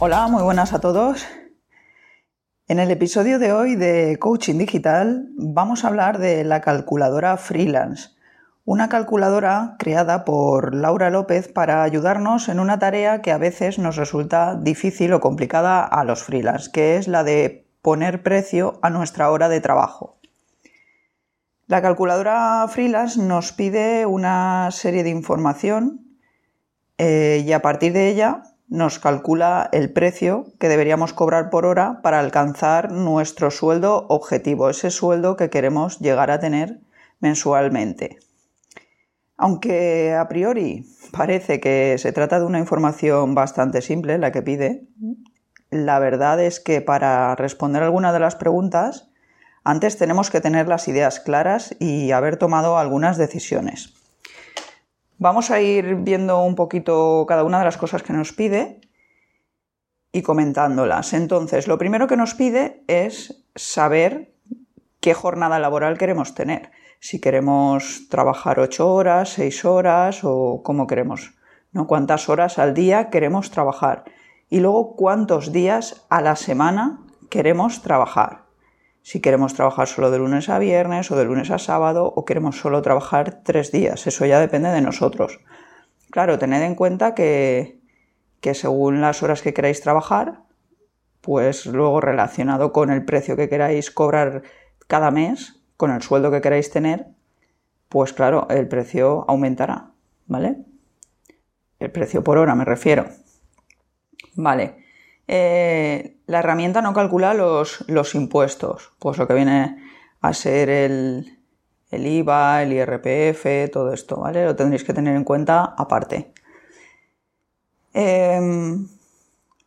Hola, muy buenas a todos. En el episodio de hoy de Coaching Digital vamos a hablar de la calculadora Freelance, una calculadora creada por Laura López para ayudarnos en una tarea que a veces nos resulta difícil o complicada a los freelance, que es la de poner precio a nuestra hora de trabajo. La calculadora Freelance nos pide una serie de información eh, y a partir de ella nos calcula el precio que deberíamos cobrar por hora para alcanzar nuestro sueldo objetivo, ese sueldo que queremos llegar a tener mensualmente. Aunque a priori parece que se trata de una información bastante simple la que pide, la verdad es que para responder alguna de las preguntas, antes tenemos que tener las ideas claras y haber tomado algunas decisiones. Vamos a ir viendo un poquito cada una de las cosas que nos pide y comentándolas. Entonces, lo primero que nos pide es saber qué jornada laboral queremos tener. Si queremos trabajar ocho horas, seis horas o cómo queremos, ¿no? Cuántas horas al día queremos trabajar. Y luego cuántos días a la semana queremos trabajar si queremos trabajar solo de lunes a viernes o de lunes a sábado o queremos solo trabajar tres días. Eso ya depende de nosotros. Claro, tened en cuenta que, que según las horas que queráis trabajar, pues luego relacionado con el precio que queráis cobrar cada mes, con el sueldo que queráis tener, pues claro, el precio aumentará, ¿vale? El precio por hora me refiero. Vale. Eh, la herramienta no calcula los, impuestos, pues lo que viene a ser el, IVA, el IRPF, todo esto, ¿vale? Lo tendréis que tener en cuenta aparte. Em,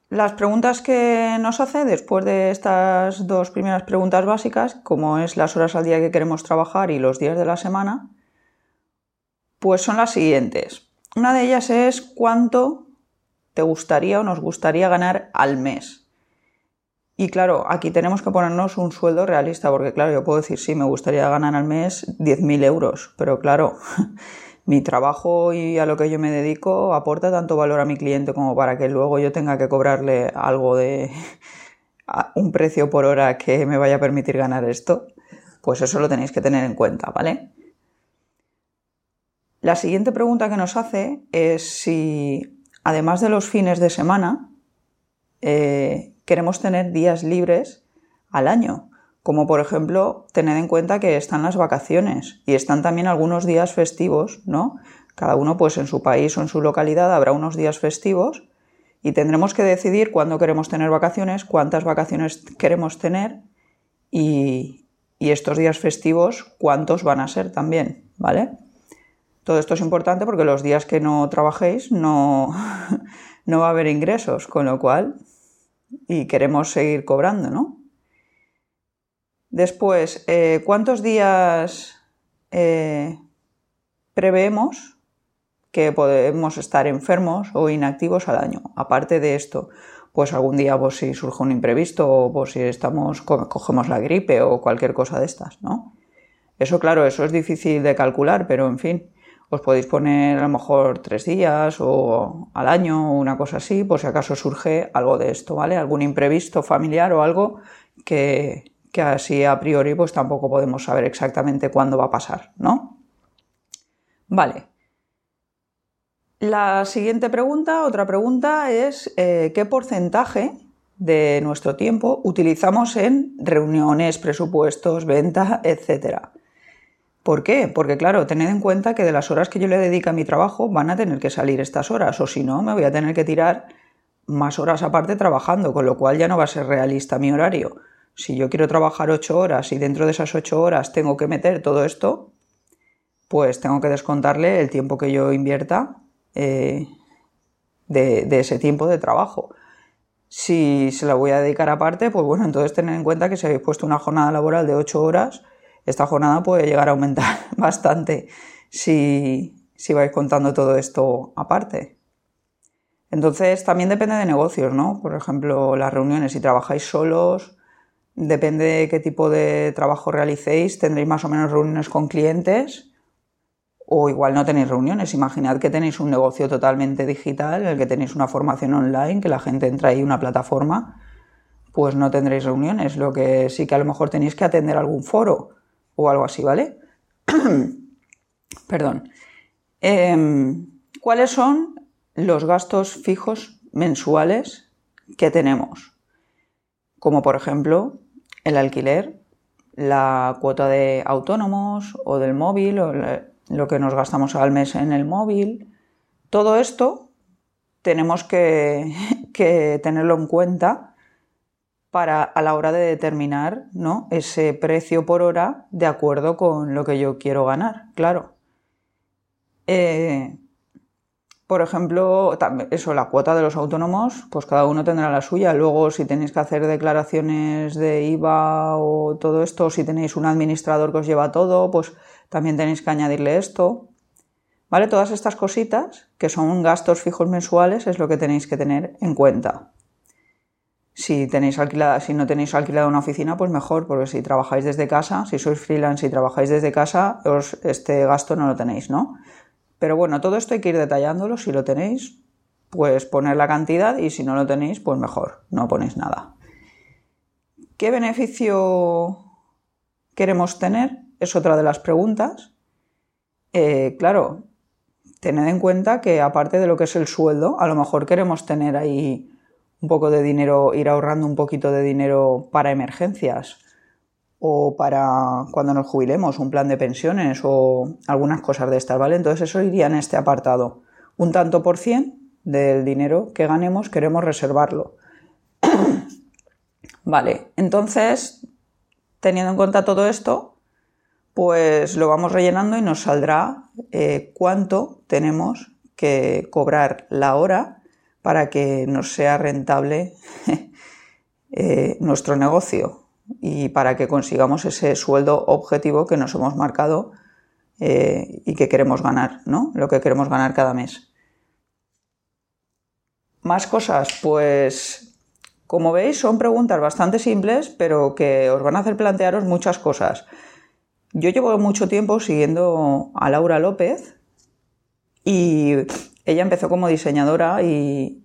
las preguntas que nos hace después de estas dos primeras preguntas básicas, como es las horas al día que queremos trabajar y los días de la semana, pues son las siguientes. Una de ellas es cuánto te gustaría o nos gustaría ganar al mes. Y claro, aquí tenemos que ponernos un sueldo realista, porque claro, yo puedo decir, sí, me gustaría ganar al mes 10.000 euros, pero claro, mi trabajo y a lo que yo me dedico aporta tanto valor a mi cliente como para que luego yo tenga que cobrarle algo de un precio por hora que me vaya a permitir ganar esto. Pues eso lo tenéis que tener en cuenta, ¿vale? La siguiente pregunta que nos hace es si además de los fines de semana, eh, queremos tener días libres al año, como por ejemplo, tened en cuenta que están las vacaciones y están también algunos días festivos, ¿no? Cada uno pues en su país o en su localidad habrá unos días festivos y tendremos que decidir cuándo queremos tener vacaciones, cuántas vacaciones queremos tener y, y estos días festivos cuántos van a ser también, ¿vale? Todo esto es importante porque los días que no trabajéis no, no va a haber ingresos, con lo cual, y queremos seguir cobrando, ¿no? Después, eh, ¿cuántos días eh, preveemos que podemos estar enfermos o inactivos al año? Aparte de esto, pues algún día pues, si surge un imprevisto o pues, si estamos, cogemos la gripe o cualquier cosa de estas, ¿no? Eso, claro, eso es difícil de calcular, pero en fin, os podéis poner a lo mejor tres días o al año o una cosa así, por si acaso surge algo de esto, ¿vale? Algún imprevisto familiar o algo que, que así a priori pues tampoco podemos saber exactamente cuándo va a pasar, ¿no? Vale. La siguiente pregunta, otra pregunta es eh, ¿qué porcentaje de nuestro tiempo utilizamos en reuniones, presupuestos, venta, etcétera? ¿Por qué? Porque claro, tened en cuenta que de las horas que yo le dedico a mi trabajo van a tener que salir estas horas, o si no, me voy a tener que tirar más horas aparte trabajando, con lo cual ya no va a ser realista mi horario. Si yo quiero trabajar ocho horas y dentro de esas ocho horas tengo que meter todo esto, pues tengo que descontarle el tiempo que yo invierta eh, de, de ese tiempo de trabajo. Si se la voy a dedicar aparte, pues bueno, entonces tener en cuenta que si habéis puesto una jornada laboral de 8 horas, esta jornada puede llegar a aumentar bastante si, si vais contando todo esto aparte. Entonces también depende de negocios, ¿no? Por ejemplo, las reuniones, si trabajáis solos, depende de qué tipo de trabajo realicéis, tendréis más o menos reuniones con clientes o igual no tenéis reuniones. Imaginad que tenéis un negocio totalmente digital, en el que tenéis una formación online, que la gente entra ahí una plataforma, pues no tendréis reuniones. Lo que sí que a lo mejor tenéis que atender algún foro o algo así, ¿vale? Perdón. Em, ¿Cuáles son los gastos fijos mensuales que tenemos? Como por ejemplo el alquiler, la cuota de autónomos o del móvil o lo que nos gastamos al mes en el móvil. Todo esto tenemos que, tenerlo en cuenta para a la hora de determinar ¿no? ese precio por hora de acuerdo con lo que yo quiero ganar, claro. Eh, por ejemplo, eso, la cuota de los autónomos, pues cada uno tendrá la suya. Luego, si tenéis que hacer declaraciones de IVA o todo esto, si tenéis un administrador que os lleva todo, pues también tenéis que añadirle esto. ¿Vale? Todas estas cositas, que son gastos fijos mensuales, es lo que tenéis que tener en cuenta. Si, tenéis alquilada, si no tenéis alquilada una oficina, pues mejor, porque si trabajáis desde casa, si sois freelance y trabajáis desde casa, este gasto no lo tenéis, ¿no? Pero bueno, todo esto hay que ir detallándolo. Si lo tenéis, pues poner la cantidad y si no lo tenéis, pues mejor, no ponéis nada. ¿Qué beneficio queremos tener? Es otra de las preguntas. Eh, claro, tened en cuenta que aparte de lo que es el sueldo, a lo mejor queremos tener ahí un poco de dinero, ir ahorrando un poquito de dinero para emergencias o para cuando nos jubilemos, un plan de pensiones o algunas cosas de estas, ¿vale? Entonces eso iría en este apartado. Un tanto por cien del dinero que ganemos queremos reservarlo. vale, entonces, teniendo en cuenta todo esto, pues lo vamos rellenando y nos saldrá eh, cuánto tenemos que cobrar la hora para que nos sea rentable eh, nuestro negocio y para que consigamos ese sueldo objetivo que nos hemos marcado eh, y que queremos ganar, ¿no? Lo que queremos ganar cada mes. Más cosas, pues como veis son preguntas bastante simples, pero que os van a hacer plantearos muchas cosas. Yo llevo mucho tiempo siguiendo a Laura López y ella empezó como diseñadora y,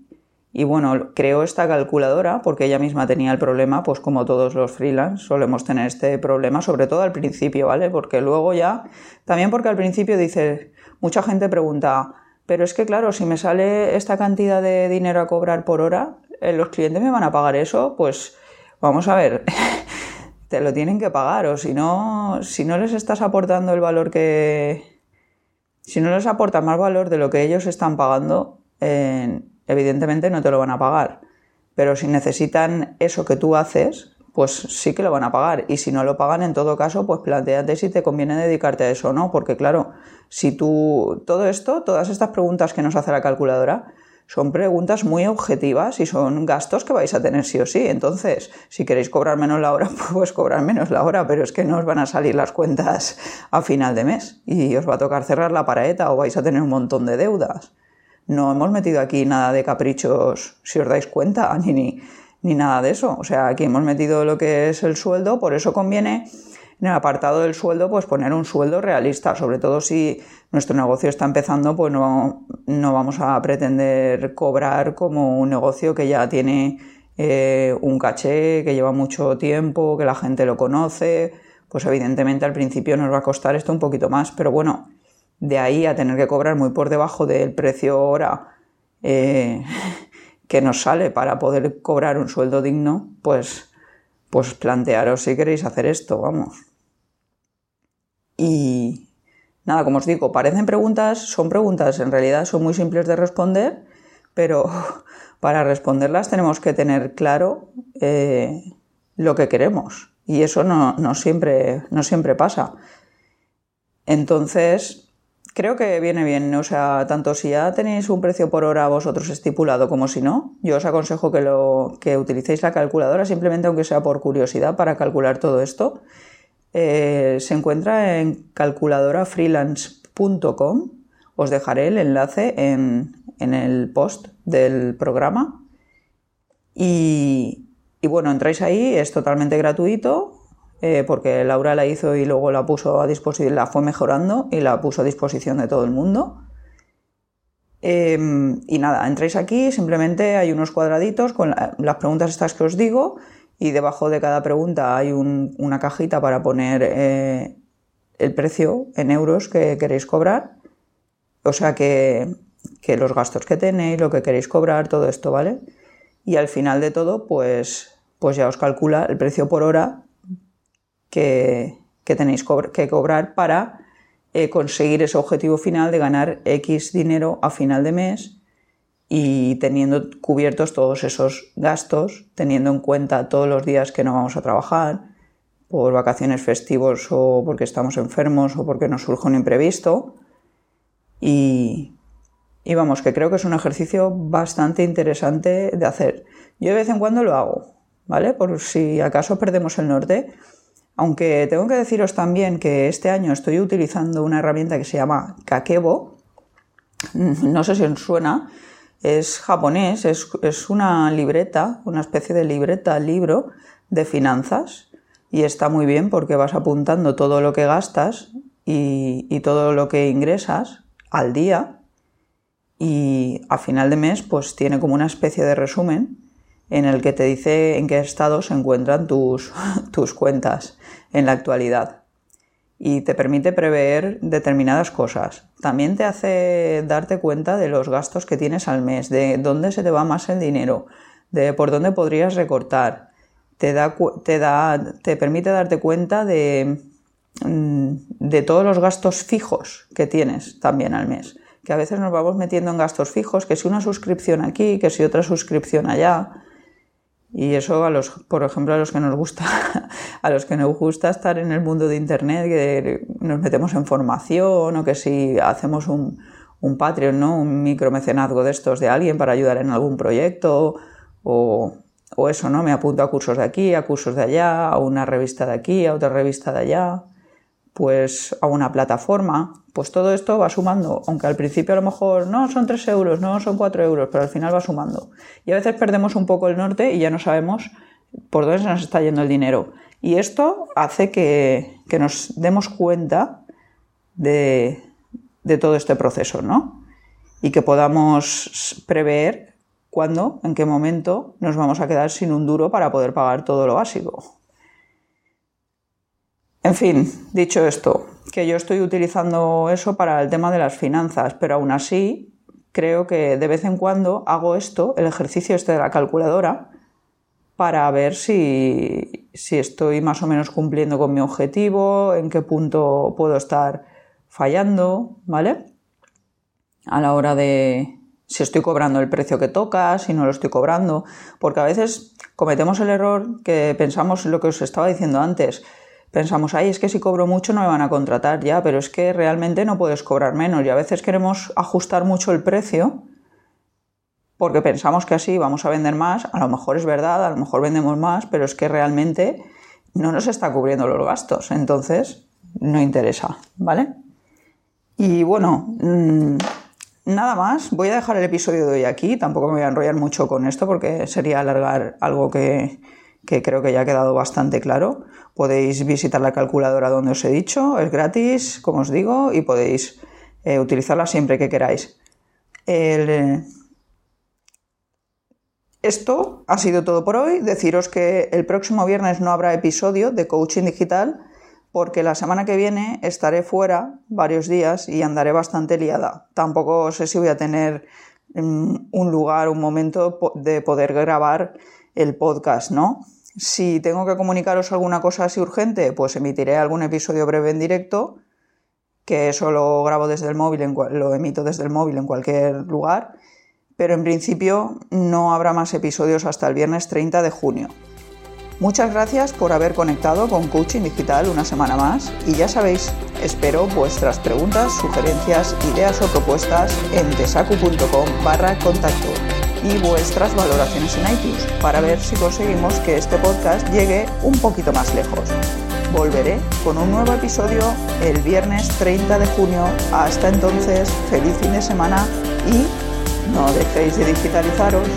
y bueno, creó esta calculadora porque ella misma tenía el problema, pues como todos los freelance solemos tener este problema, sobre todo al principio, ¿vale? Porque luego ya, también porque al principio dice, mucha gente pregunta, pero es que claro, si me sale esta cantidad de dinero a cobrar por hora, eh, ¿los clientes me van a pagar eso? Pues vamos a ver, te lo tienen que pagar o si no, si no les estás aportando el valor que... Si no les aportas más valor de lo que ellos están pagando, evidentemente no te lo van a pagar. Pero si necesitan eso que tú haces, pues sí que lo van a pagar. Y si no lo pagan, en todo caso, pues planteate si te conviene dedicarte a eso o no. Porque claro, si tú, todo esto, todas estas preguntas que nos hace la calculadora, son preguntas muy objetivas y son gastos que vais a tener sí o sí. Entonces, si queréis cobrar menos la hora, pues cobrar menos la hora, pero es que no os van a salir las cuentas a final de mes y os va a tocar cerrar la paraeta o vais a tener un montón de deudas. No hemos metido aquí nada de caprichos, si os dais cuenta, ni, ni, nada de eso. O sea, aquí hemos metido lo que es el sueldo, por eso conviene en el apartado del sueldo, pues poner un sueldo realista, sobre todo si nuestro negocio está empezando, pues no, no vamos a pretender cobrar como un negocio que ya tiene eh, un caché, que lleva mucho tiempo, que la gente lo conoce, pues evidentemente al principio nos va a costar esto un poquito más, pero bueno, de ahí a tener que cobrar muy por debajo del precio hora eh, que nos sale para poder cobrar un sueldo digno, pues, pues plantearos si queréis hacer esto, vamos. Y nada, como os digo, parecen preguntas, son preguntas, en realidad son muy simples de responder, pero para responderlas tenemos que tener claro eh, lo que queremos. Y eso no, siempre, no siempre pasa. Entonces, creo que viene bien, o sea, tanto si ya tenéis un precio por hora vosotros estipulado como si no, yo os aconsejo que, lo, que utilicéis la calculadora, simplemente aunque sea por curiosidad, para calcular todo esto. Eh, se encuentra en calculadorafreelance.com, os dejaré el enlace en, en el post del programa. Y, y bueno, entráis ahí, es totalmente gratuito, eh, porque Laura la hizo y luego la puso a disposición, la fue mejorando y la puso a disposición de todo el mundo. Em, y nada, entráis aquí, simplemente hay unos cuadraditos con las preguntas estas que os digo y debajo de cada pregunta hay una cajita para poner eh, el precio en euros que queréis cobrar. O sea que, que los gastos que tenéis, lo que queréis cobrar, todo esto, ¿vale? Y al final de todo, pues, pues ya os calcula el precio por hora que, tenéis que cobrar para eh, conseguir ese objetivo final de ganar X dinero a final de mes y teniendo cubiertos todos esos gastos, teniendo en cuenta todos los días que no vamos a trabajar, por vacaciones festivos o porque estamos enfermos o porque nos surge un imprevisto. Y, y vamos, que creo que es un ejercicio bastante interesante de hacer. Yo de vez en cuando lo hago, ¿vale? Por si acaso perdemos el norte aunque tengo que deciros también que este año estoy utilizando una herramienta que se llama Kakebo. No sé si os suena. Es japonés, es, una libreta, una especie de libreta, libro de finanzas. Y está muy bien porque vas apuntando todo lo que gastas y, y todo lo que ingresas al día. Y a final de mes, pues tiene como una especie de resumen en el que te dice en qué estado se encuentran tus, tus cuentas en la actualidad y te permite prever determinadas cosas. También te hace darte cuenta de los gastos que tienes al mes, de dónde se te va más el dinero, de por dónde podrías recortar. Te, da, te, da, te permite darte cuenta de, mm, de todos los gastos fijos que tienes también al mes. Que a veces nos vamos metiendo en gastos fijos, que si una suscripción aquí, que si otra suscripción allá, y eso a los, por ejemplo, a los que nos gusta, a los que nos gusta estar en el mundo de internet, que nos metemos en formación o que si hacemos un, un Patreon, ¿no? Un micromecenazgo de estos de alguien para ayudar en algún proyecto o, o eso, ¿no? Me apunto a cursos de aquí, a cursos de allá, a una revista de aquí, a otra revista de allá pues a una plataforma, pues todo esto va sumando, aunque al principio a lo mejor no son 3 euros, no son 4 euros, pero al final va sumando. Y a veces perdemos un poco el norte y ya no sabemos por dónde se nos está yendo el dinero. Y esto hace que, nos demos cuenta de, de, todo este proceso, ¿no? Y que podamos prever cuándo, en qué momento nos vamos a quedar sin un duro para poder pagar todo lo básico. En fin, dicho esto, que yo estoy utilizando eso para el tema de las finanzas, pero aún así creo que de vez en cuando hago esto, el ejercicio este de la calculadora, para ver si, si estoy más o menos cumpliendo con mi objetivo, en qué punto puedo estar fallando, ¿vale? A la hora de si estoy cobrando el precio que toca, si no lo estoy cobrando, porque a veces cometemos el error que pensamos lo que os estaba diciendo antes, pensamos, ay, es que si cobro mucho no me van a contratar ya, pero es que realmente no puedes cobrar menos y a veces queremos ajustar mucho el precio porque pensamos que así vamos a vender más, a lo mejor es verdad, a lo mejor vendemos más, pero es que realmente no nos está cubriendo los gastos, entonces no interesa, ¿vale? Y bueno, mm, nada más, voy a dejar el episodio de hoy aquí, tampoco me voy a enrollar mucho con esto porque sería alargar algo que, que creo que ya ha quedado bastante claro. Podéis visitar la calculadora donde os he dicho, es gratis, como os digo, y podéis eh, utilizarla siempre que queráis. Esto ha sido todo por hoy. Deciros que el próximo viernes no habrá episodio de Coaching Digital porque la semana que viene estaré fuera varios días y andaré bastante liada. Tampoco sé si voy a tener mm, un lugar, un momento de poder grabar el podcast, ¿no? Si tengo que comunicaros alguna cosa así urgente, pues emitiré algún episodio breve en directo, que eso lo grabo desde el móvil, lo emito desde el móvil en cualquier lugar, pero en principio no habrá más episodios hasta el viernes 30 de junio. Muchas gracias por haber conectado con Coaching Digital una semana más y ya sabéis, espero vuestras preguntas, sugerencias, ideas o propuestas en tesacu.com barra contacto y vuestras valoraciones en iTunes para ver si conseguimos que este podcast llegue un poquito más lejos. Volveré con un nuevo episodio el viernes 30 de junio. Hasta entonces, feliz fin de semana y no dejéis de digitalizaros.